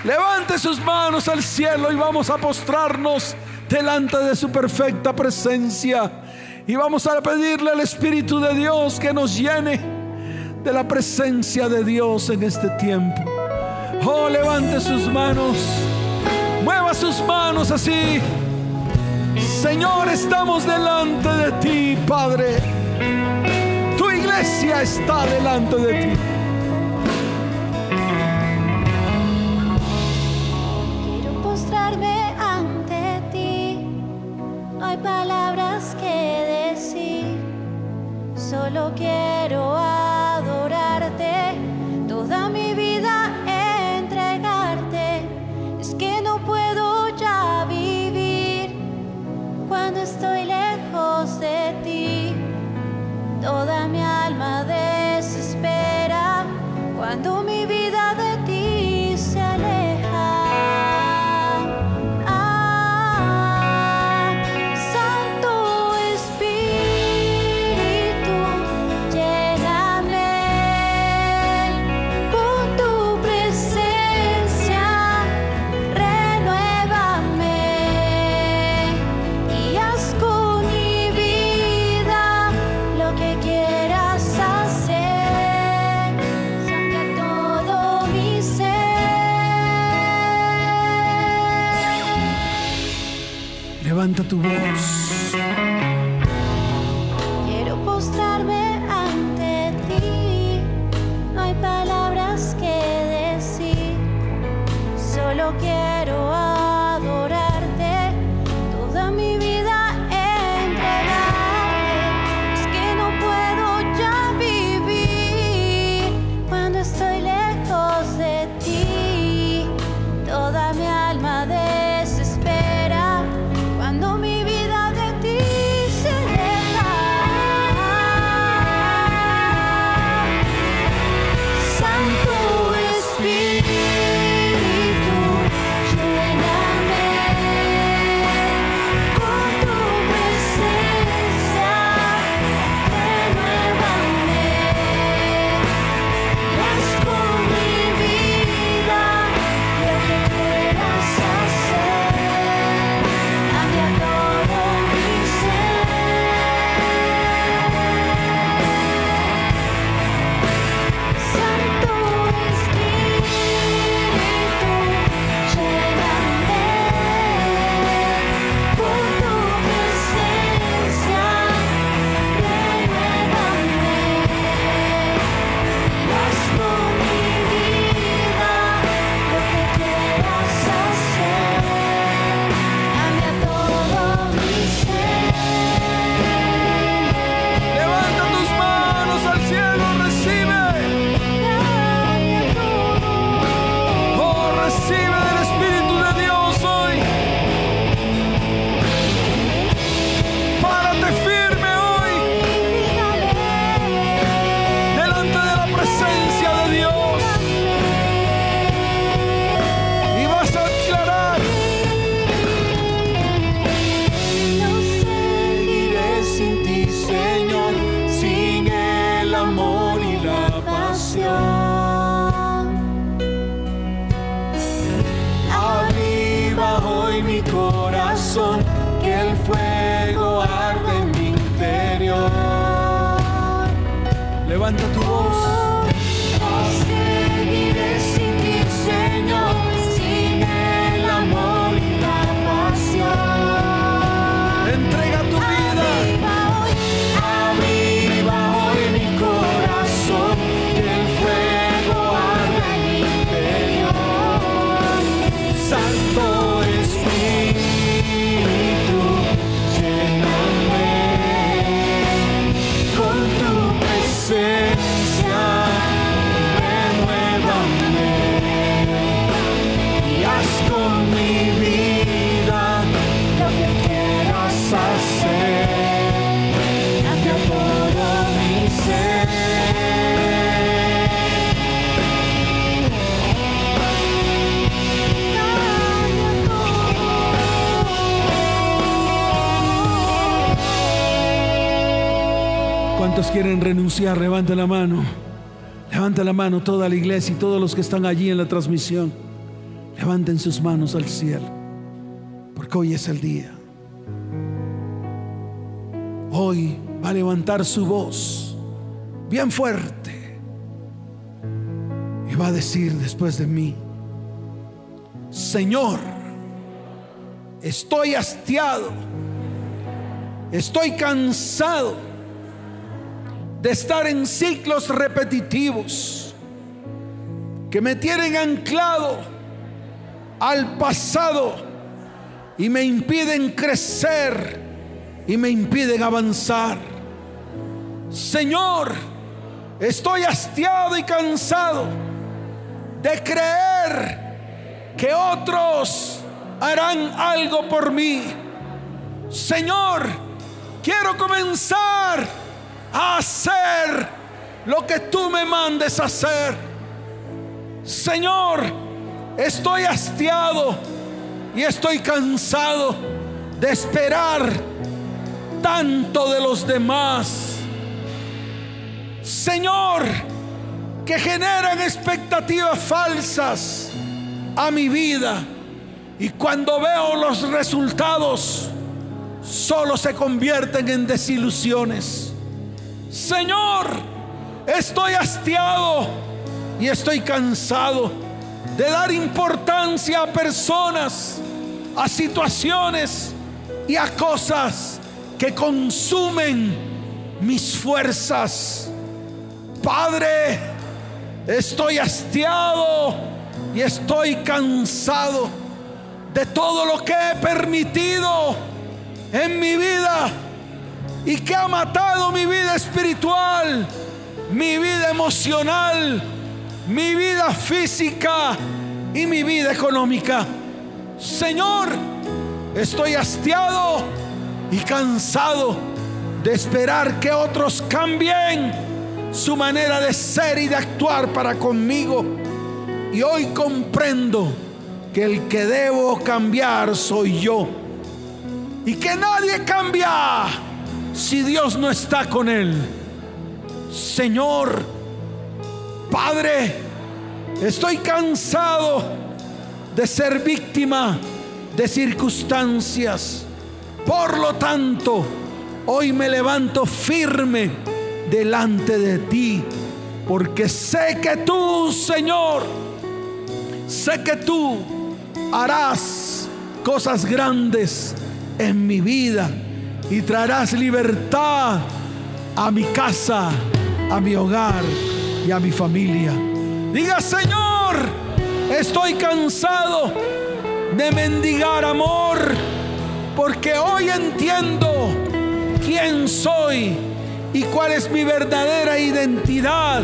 Levante sus manos al cielo y vamos a postrarnos delante de su perfecta presencia. Y vamos a pedirle al Espíritu de Dios que nos llene de la presencia de Dios en este tiempo. Oh, levante sus manos. Mueva sus manos así. Señor, estamos delante de ti, Padre. Tu iglesia está delante de ti. Quiero postrarme ante ti. No hay palabras que Solo quiero adorarte, Toda mi tu renunciar? Levanta la mano. Levanta la mano toda la iglesia y todos los que están allí en la transmisión. Levanten sus manos al cielo. Porque hoy es el día. Hoy va a levantar su voz bien fuerte. Y va a decir después de mí, Señor, estoy hastiado. Estoy cansado de estar en ciclos repetitivos que me tienen anclado al pasado y me impiden crecer y me impiden avanzar. Señor, estoy hastiado y cansado de creer que otros harán algo por mí. Señor, quiero comenzar hacer lo que tú me mandes hacer. Señor, estoy hastiado y estoy cansado de esperar tanto de los demás. Señor, que generan expectativas falsas a mi vida. Y cuando veo los resultados, solo se convierten en desilusiones. Señor, estoy hastiado y estoy cansado de dar importancia a personas, a situaciones y a cosas que consumen mis fuerzas. Padre, estoy hastiado y estoy cansado de todo lo que he permitido en mi vida y que ha matado mi vida espiritual, mi vida emocional, mi vida física y mi vida económica. Señor, estoy hastiado y cansado de esperar que otros cambien su manera de ser y de actuar para conmigo. Y hoy comprendo que el que debo cambiar soy yo. Y que nadie cambia si Dios no está con él. Señor, Padre, estoy cansado de ser víctima de circunstancias. Por lo tanto, hoy me levanto firme delante de ti, porque sé que tú, Señor, sé que tú harás cosas grandes en mi vida y traerás libertad a mi casa, a mi hogar y a mi familia. Diga, Señor, estoy cansado de mendigar amor, porque hoy entiendo quién soy y cuál es mi verdadera identidad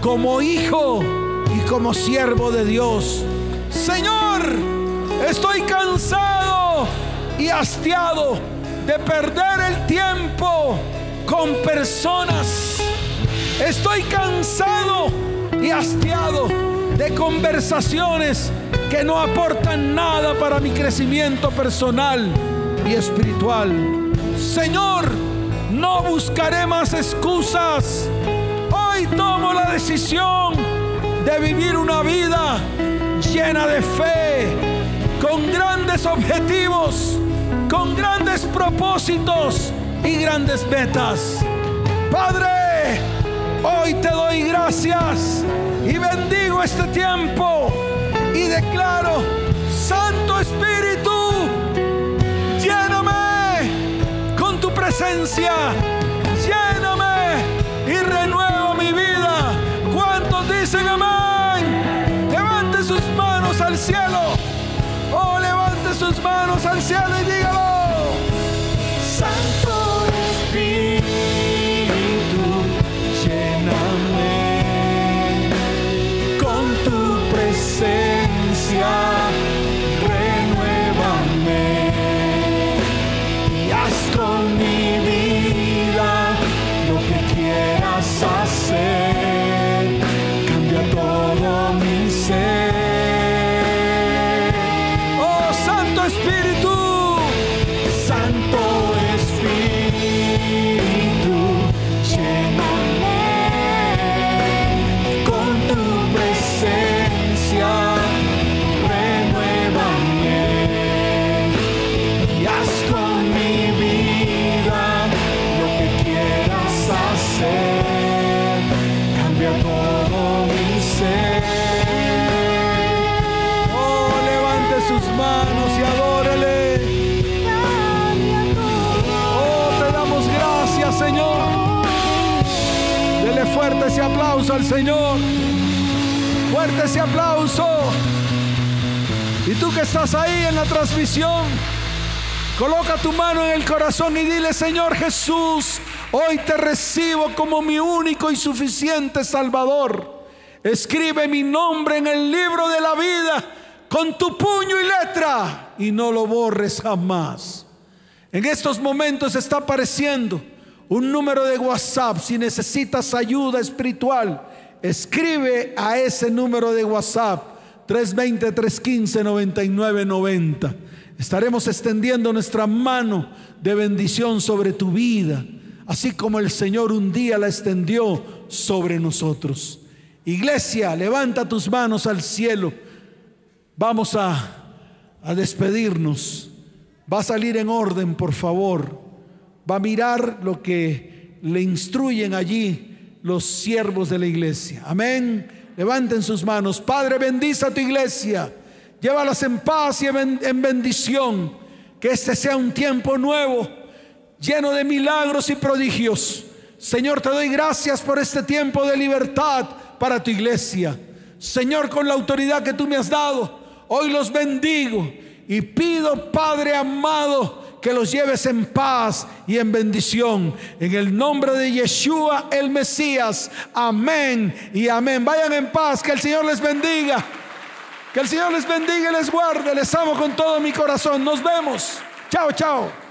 como hijo y como siervo de Dios. Señor, estoy cansado y hastiado de perder el tiempo con personas. Estoy cansado y hastiado de conversaciones que no aportan nada para mi crecimiento personal y espiritual. Señor, no buscaré más excusas. Hoy tomo la decisión de vivir una vida llena de fe, con grandes objetivos, con grandes propósitos y grandes metas. Padre, hoy te doy gracias y bendigo este tiempo y declaro, Santo Espíritu, lléname con tu presencia, lléname y renueva mi vida. ¿Cuántos dicen amén? Levante sus manos al cielo. Sus manos al cielo y dígalo. Al Señor. Fuerte ese aplauso. Y tú que estás ahí en la transmisión, coloca tu mano en el corazón y dile, Señor Jesús, hoy te recibo como mi único y suficiente Salvador. Escribe mi nombre en el libro de la vida con tu puño y letra y no lo borres jamás. En estos momentos está apareciendo un número de WhatsApp. Si necesitas ayuda espiritual, escribe a ese número de WhatsApp 320-315-9990. Estaremos extendiendo nuestra mano de bendición sobre tu vida, así como el Señor un día la extendió sobre nosotros. Iglesia, levanta tus manos al cielo. Vamos a, a despedirnos. Va a salir en orden, por favor. Va a mirar lo que le instruyen allí los siervos de la iglesia. Amén. Levanten sus manos. Padre, bendice a tu iglesia. Llévalas en paz y en en bendición. Que este sea un tiempo nuevo, lleno de milagros y prodigios. Señor, te doy gracias por este tiempo de libertad para tu iglesia. Señor, con la autoridad que tú me has dado, hoy los bendigo y pido, Padre amado, que los lleves en paz y en bendición. En el nombre de Yeshua el Mesías. Amén y amén. Vayan en paz, que el Señor les bendiga. Que el Señor les bendiga y les guarde. Les amo con todo mi corazón. Nos vemos. Chao, chao.